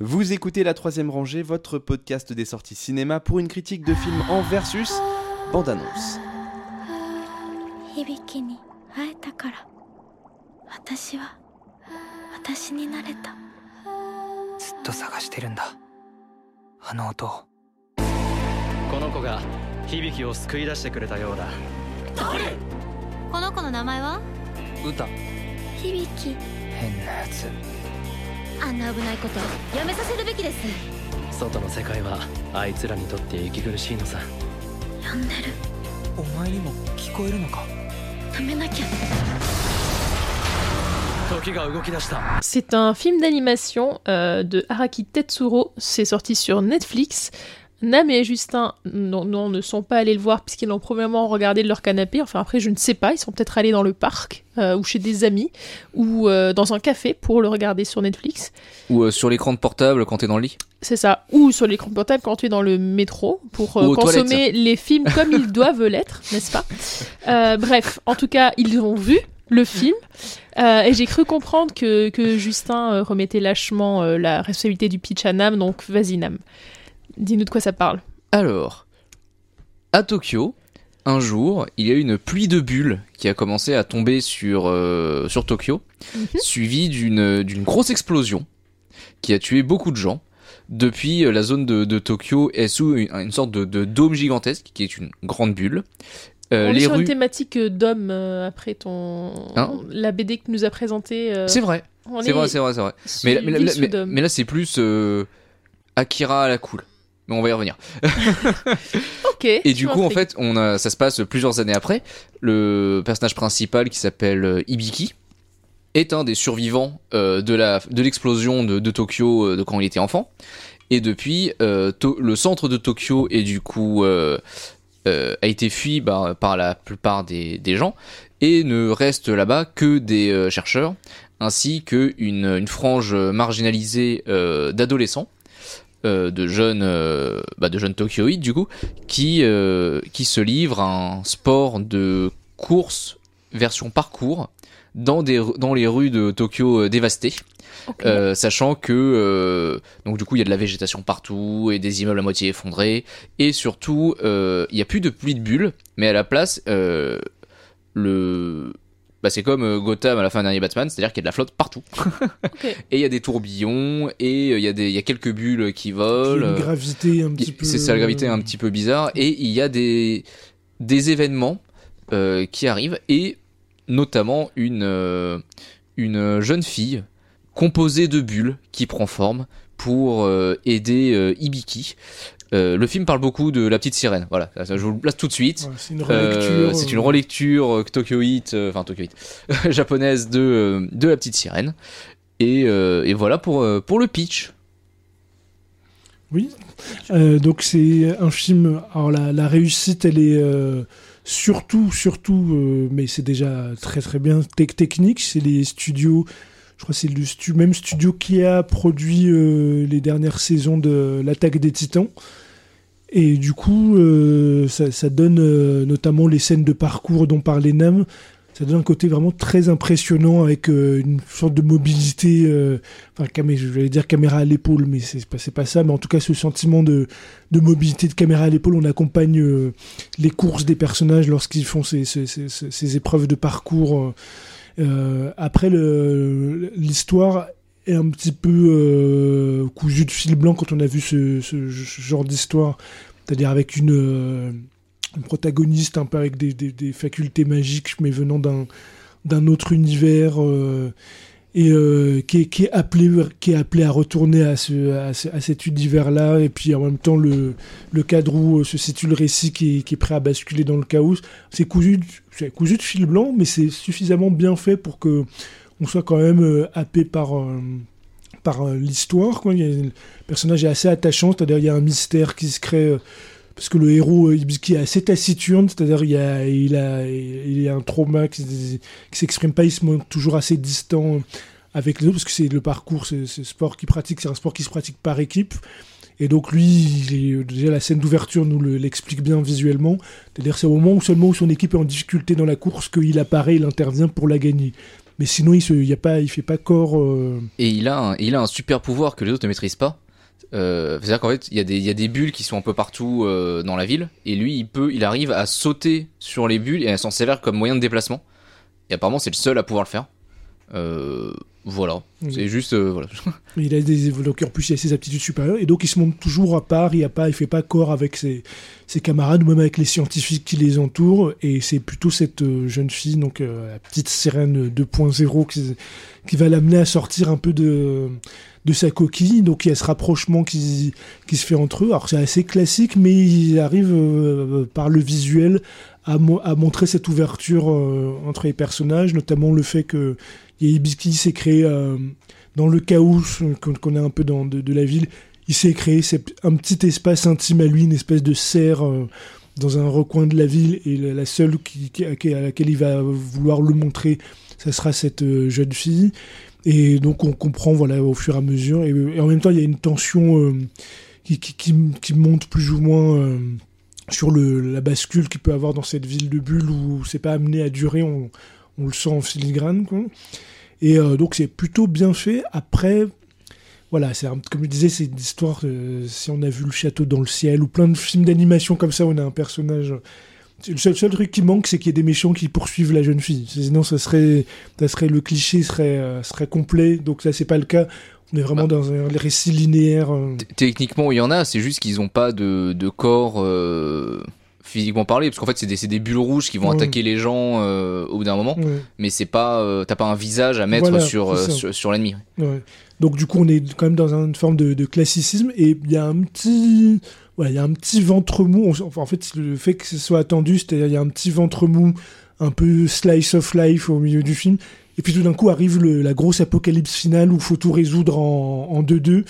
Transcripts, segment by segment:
Vous écoutez La Troisième Rangée, votre podcast des sorties cinéma pour une critique de film en versus bande-annonce. 響あんな危ないことやめさせるべきです。外の世界はあいつらにとって息苦しいのさ。呼んでる。お前にも聞こえるのか？止めなきゃ。時が動き出した。C'est un film d'animation euh, de Araki Tetsuro. C'est sorti sur Netflix. Nam et Justin non, non, ne sont pas allés le voir puisqu'ils l'ont probablement regardé de leur canapé. Enfin après je ne sais pas, ils sont peut-être allés dans le parc euh, ou chez des amis ou euh, dans un café pour le regarder sur Netflix. Ou euh, sur l'écran de portable quand t'es dans le lit. C'est ça. Ou sur l'écran portable quand tu es dans le métro pour consommer les films comme ils doivent l'être, n'est-ce pas? Bref, en tout cas, ils ont vu le film euh, et j'ai cru comprendre que, que Justin euh, remettait lâchement euh, la responsabilité du pitch à Nam, donc vas-y Nam. Dis-nous de quoi ça parle. Alors, à Tokyo, un jour, il y a eu une pluie de bulles qui a commencé à tomber sur, euh, sur Tokyo, suivie d'une d'une grosse explosion qui a tué beaucoup de gens. Depuis, euh, la zone de, de Tokyo est sous une, une sorte de, de dôme gigantesque qui est une grande bulle. Euh, On est les sur rues... une thématique d'homme euh, après ton Hein la BD que tu nous as présentée. C'est vrai, c'est est vrai, c'est vrai, c'est vrai. Mais, là- ville mais- sous mais- dôme. mais là, c'est plus Akira à la cool. Mais on va y revenir. Ok. Et du coup, en fait, on a, ça se passe plusieurs années après. Le personnage principal, qui s'appelle euh, Ibiki, est un des survivants euh, de la de l'explosion de, de Tokyo euh, de quand il était enfant. Et depuis, euh, le centre de Tokyo est du coup a été fui par, par la plupart des, des gens et ne reste là-bas que des chercheurs ainsi que une, une frange marginalisée d'adolescents, euh, de jeunes, euh, bah, de jeunes Tokyoïdes du coup, qui euh, qui se livrent à un sport de course version parcours dans des dans les rues de Tokyo dévastées. Euh, sachant que euh, donc du coup il y a de la végétation partout et des immeubles à moitié effondrés et surtout euh, il y a plus de pluie de bulles mais à la place le bah, c'est comme euh, Gotham à la fin d'un dernier Batman c'est-à-dire qu'il y a de la flotte partout et il y a des tourbillons et euh, il y a des il y a quelques bulles qui volent une gravité un petit peu. c'est ça la gravité un petit peu bizarre et il y a des des événements euh, qui arrivent et notamment une euh, une jeune fille composée de bulles qui prend forme pour euh, aider euh, Ibiki. Euh, le film parle beaucoup de la petite sirène. Voilà, je vous le place tout de suite. Ouais, c'est une Euh, relecture. c'est une relecture euh, Tokyoite, euh, enfin Tokyoite, japonaise de euh, de la petite sirène. Et, euh, et voilà pour euh, pour le pitch. Oui. Euh, donc c'est un film. Alors la, la réussite, elle est euh, surtout, surtout, euh, mais c'est déjà très très bien tech technique. C'est les studios. Je crois que c'est le stu- même studio qui a produit euh, les dernières saisons de l'attaque des Titans. Et du coup, euh, ça, ça donne euh, notamment les scènes de parcours dont parlait Nam. Ça donne un côté vraiment très impressionnant avec euh, une sorte de mobilité. euh, enfin, je vais dire caméra à l'épaule, mais c'est pas, pas ça. Mais en tout cas, ce sentiment de, de mobilité de caméra à l'épaule, on accompagne euh, les courses des personnages lorsqu'ils font ces, ces, ces- ces- épreuves de parcours. après, l'histoire est un petit peu euh, cousue de fil blanc quand on a vu ce, genre d'histoire, c'est-à-dire avec une, euh, une protagoniste un peu avec des, facultés magiques, mais venant d'un autre univers. euh, et qui, est, qui, appelé, qui est appelé à retourner à, ce, à, ce- à cet univers-là, et puis en même temps le, cadre où se situe le récit qui est, qui est prêt à basculer dans le chaos. C'est cousu, c'est cousu de fil blanc, mais c'est suffisamment bien fait pour que on soit quand même euh, happé par, euh, par euh, l'histoire. quoi. Le personnage est assez attachant, c'est-à-dire il y a un mystère qui se crée. parce que le héros Ibiki est assez taciturne, c'est-à-dire il, y a, il, a, un trauma qui, qui s'exprime pas, il se montre toujours assez distant avec les autres, parce que c'est le parcours, c'est ce sport pratique, c'est un sport qui se pratique par équipe. Et donc lui, déjà la scène d'ouverture nous le- l'explique bien visuellement. C'est-à-dire c'est au moment où seulement où son équipe est en difficulté dans la course qu'il apparaît, il intervient pour la gagner. Mais sinon il se, y a pas, il fait pas corps. euh, Et il a, un, il a un super pouvoir que les autres ne maîtrisent pas. Euh, C'est-à-dire qu'en fait, il y, a des- il y a des bulles qui sont un peu partout euh, dans la ville, et lui, il peut, il arrive à sauter sur les bulles et à s'en servir comme moyen de déplacement. Et apparemment, c'est le seul à pouvoir le faire. Euh, voilà, c'est juste, euh, voilà. Il a des en plus il a ses aptitudes supérieures et donc il se montre toujours à part, il a pas, il fait pas corps avec ses, ses camarades ou même avec les scientifiques qui les entourent et c'est plutôt cette euh, jeune fille donc la petite sirène 2.0 qui, qui va l'amener à sortir un peu de de sa coquille donc il y a ce rapprochement qui qui se fait entre eux. Alors c'est assez classique mais il arrive euh, par le visuel à, à montrer cette ouverture euh, entre les personnages notamment le fait que Ibiki s'est créé euh, dans le chaos qu'on a un peu dans, de, la ville, il s'est créé un petit espace intime à lui, une espèce de serre euh, dans un recoin de la ville, et la, seule qui, à, laquelle il va vouloir le montrer, ça sera cette euh, jeune fille. Et donc on comprend voilà au fur et à mesure, et, en même temps il y a une tension euh, qui, qui, monte plus ou moins euh, sur le, la bascule qu'il peut avoir dans cette ville de Bulle où c'est pas amené à durer, on, on le sent en filigrane. Et euh, donc c'est plutôt bien fait. Après, voilà, c'est comme je disais, c'est une histoire. si on a vu le château dans le ciel ou plein de films d'animation comme ça, on a un personnage. Le seul, seul truc qui manque, c'est qu'il y ait des méchants qui poursuivent la jeune fille. Sinon, ça serait, ça serait le cliché serait, euh, serait complet. Donc ça, c'est pas le cas. On est vraiment dans un récit linéaire. euh, Techniquement, il y en a, c'est juste qu'ils ont pas de, de corps euh, physiquement parlé, parce qu'en fait, c'est des, bulles rouges qui vont Ouais. attaquer les gens au bout d'un moment, ouais. mais c'est pas, t'as pas un visage à mettre Voilà, sur, sur, sur l'ennemi. Ouais. Donc du coup, on est quand même dans une forme de, de classicisme et il y a un petit, ouais, il y a un petit ventre mou. Enfin, en fait, le fait que ce soit attendu, c'est-à-dire il y a un petit ventre mou, un peu slice of life au milieu du film. Et puis tout d'un coup arrive le- la grosse apocalypse finale où il faut tout résoudre en, en 2-2.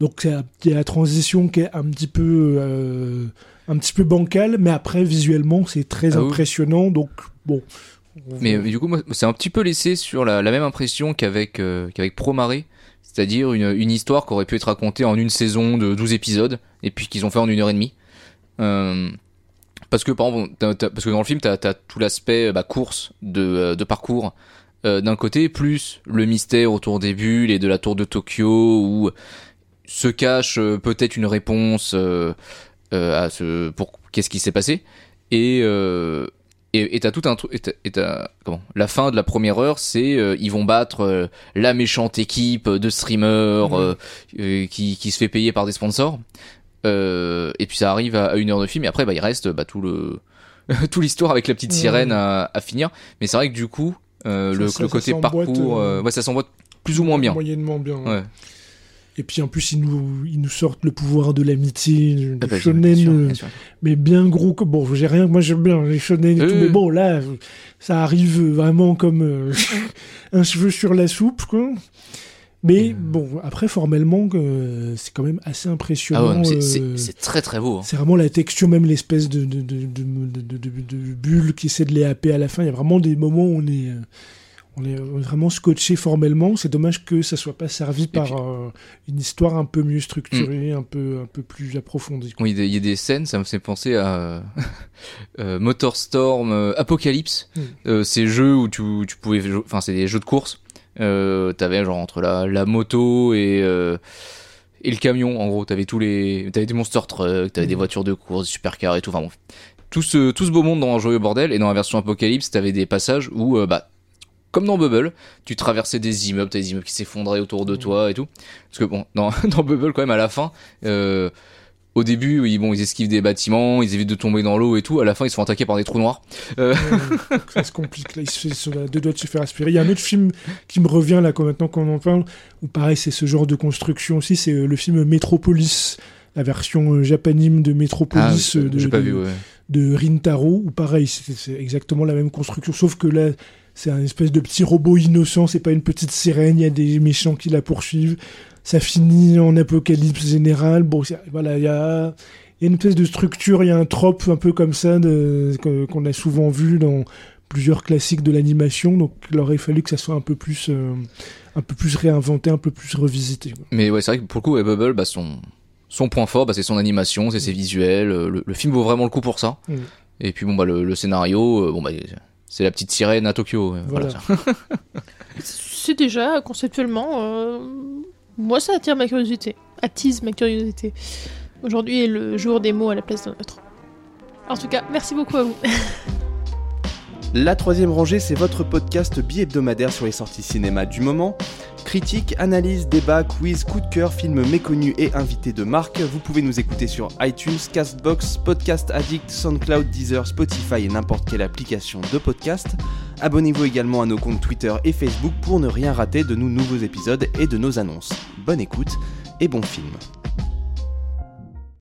Donc il y a la transition qui est un petit peu, euh, un petit peu bancale, mais après visuellement c'est très Ah oui. impressionnant. Donc bon. Mais, mais du coup, moi, c'est un petit peu laissé sur la, la même impression qu'avec euh, qu'avec Promaré, c'est-à-dire une, une histoire qui aurait pu être racontée en une saison de 12 épisodes, et puis qu'ils ont fait en une heure et demie. Euh, parce que, par exemple, parce que dans le film, t'as as tout l'aspect bah, course de, euh, de parcours euh, d'un côté, plus le mystère autour des bulles et de la tour de Tokyo, où se cache euh, peut-être une réponse euh, euh, à ce pour qu'est-ce qui s'est passé. Et, euh, et t'as tout un truc. et t'as- comment La fin de la première heure, c'est euh, ils vont battre euh, la méchante équipe de streamers Mhm. euh, euh, qui, qui se fait payer par des sponsors. Euh, et puis ça arrive à, à une heure de film. Et après, bah, il reste bah, tout le tout l'histoire avec la petite Ouais. sirène à, à finir. Mais c'est vrai que du coup, euh, Ça- le, ça- le ça côté s'emboîte, parcours, ouais, ça s'emboîte plus ou moins bien. Moyennement bien. ouais. Ouais. Et puis en plus, ils nous, ils nous sortent le pouvoir de l'amitié, Ah bah, shonen, bien sûr, euh, bien sûr. mais bien gros. que- Bon, j'ai rien, moi j'aime bien les shonen et tout, mais bon, là, ça arrive vraiment comme euh, un cheveu sur la soupe, quoi. Mais Euh. bon, après, formellement, euh, c'est quand même assez Ah impressionnant. ouais, c'est- euh, très très beau. hein. c'est vraiment la texture, même l'espèce de, de, de, de, bulle qui essaie de les happer à la fin. Il y a vraiment des moments où on est, euh, on est vraiment scotché formellement. C'est dommage que ça soit pas servi par puis- euh, une histoire un peu mieux structurée, un, peu, un peu plus approfondie. quoi. Oui, il y a des- il y a des scènes, ça me fait penser à euh, Motorstorm, euh, Apocalypse, Mm. euh, ces jeux où tu, tu pouvais, enfin c'est des jeux de course. Euh, t'avais genre entre la, la moto et et le camion, en gros, t'avais tous les, t'avais des monster trucks, t'avais des Mm. voitures de course, des supercars et tout. Enfin bon, tout ce tout ce beau monde dans un joyeux bordel. Et dans la version Apocalypse, t'avais des passages où euh, bah comme dans Bubble, tu traversais des immeubles, t'as des immeubles qui s'effondraient autour de Mm. toi et tout. Parce que bon, dans, dans Bubble, quand même, à la fin, euh, au début, oui, bon, ils esquivent des bâtiments, ils évitent de tomber dans l'eau et tout. À la fin, ils se font attaquer par des trous noirs. Euh, ça se complique. Là, il se deux doigts de se faire aspirer. Il y a un autre film qui me revient là, quand maintenant qu'on en parle, où pareil, c'est ce genre de construction aussi. C'est euh, le film Metropolis, la version euh, japanime de Metropolis de, Ah, j'ai pas de- vu, ouais. De Rintaro, où pareil, c'est exactement la même construction, sauf que là, c'est un espèce de petit robot innocent, c'est pas une petite sirène, il y a des méchants qui la poursuivent. Ça finit en apocalypse général. Bon, voilà, il y a, une espèce de structure, il y a un trope un peu comme ça qu'on a souvent vu dans plusieurs classiques de l'animation. Donc, il aurait fallu que ça soit un peu plus, euh, un peu plus réinventé, un peu plus revisité. Mais ouais, c'est vrai que pour le coup, Bubble, bah, son, son point fort, bah, c'est son animation, c'est ses visuels. euh, Le, le film vaut vraiment le coup pour ça. Mm. Et puis bon, bah, le, le scénario, euh, bon, bah, C'est la petite sirène à Tokyo. euh, Voilà. voilà. C'est déjà conceptuellement. euh, moi, ça attire ma curiosité. Attise ma curiosité. Aujourd'hui est le jour des mots à la place d'un autre. En tout cas, merci beaucoup à vous. La troisième rangée, c'est votre podcast bi-hebdomadaire sur les sorties cinéma du moment. Critique, analyse, débat, quiz, coup de cœur, films méconnus et invités de marque. Vous pouvez nous écouter sur iTunes, Castbox, Podcast Addict, SoundCloud, Deezer, Spotify et n'importe quelle application de podcast. Abonnez-vous également à nos comptes Twitter et Facebook pour ne rien rater de nos nouveaux épisodes et de nos annonces. Bonne écoute et bon film.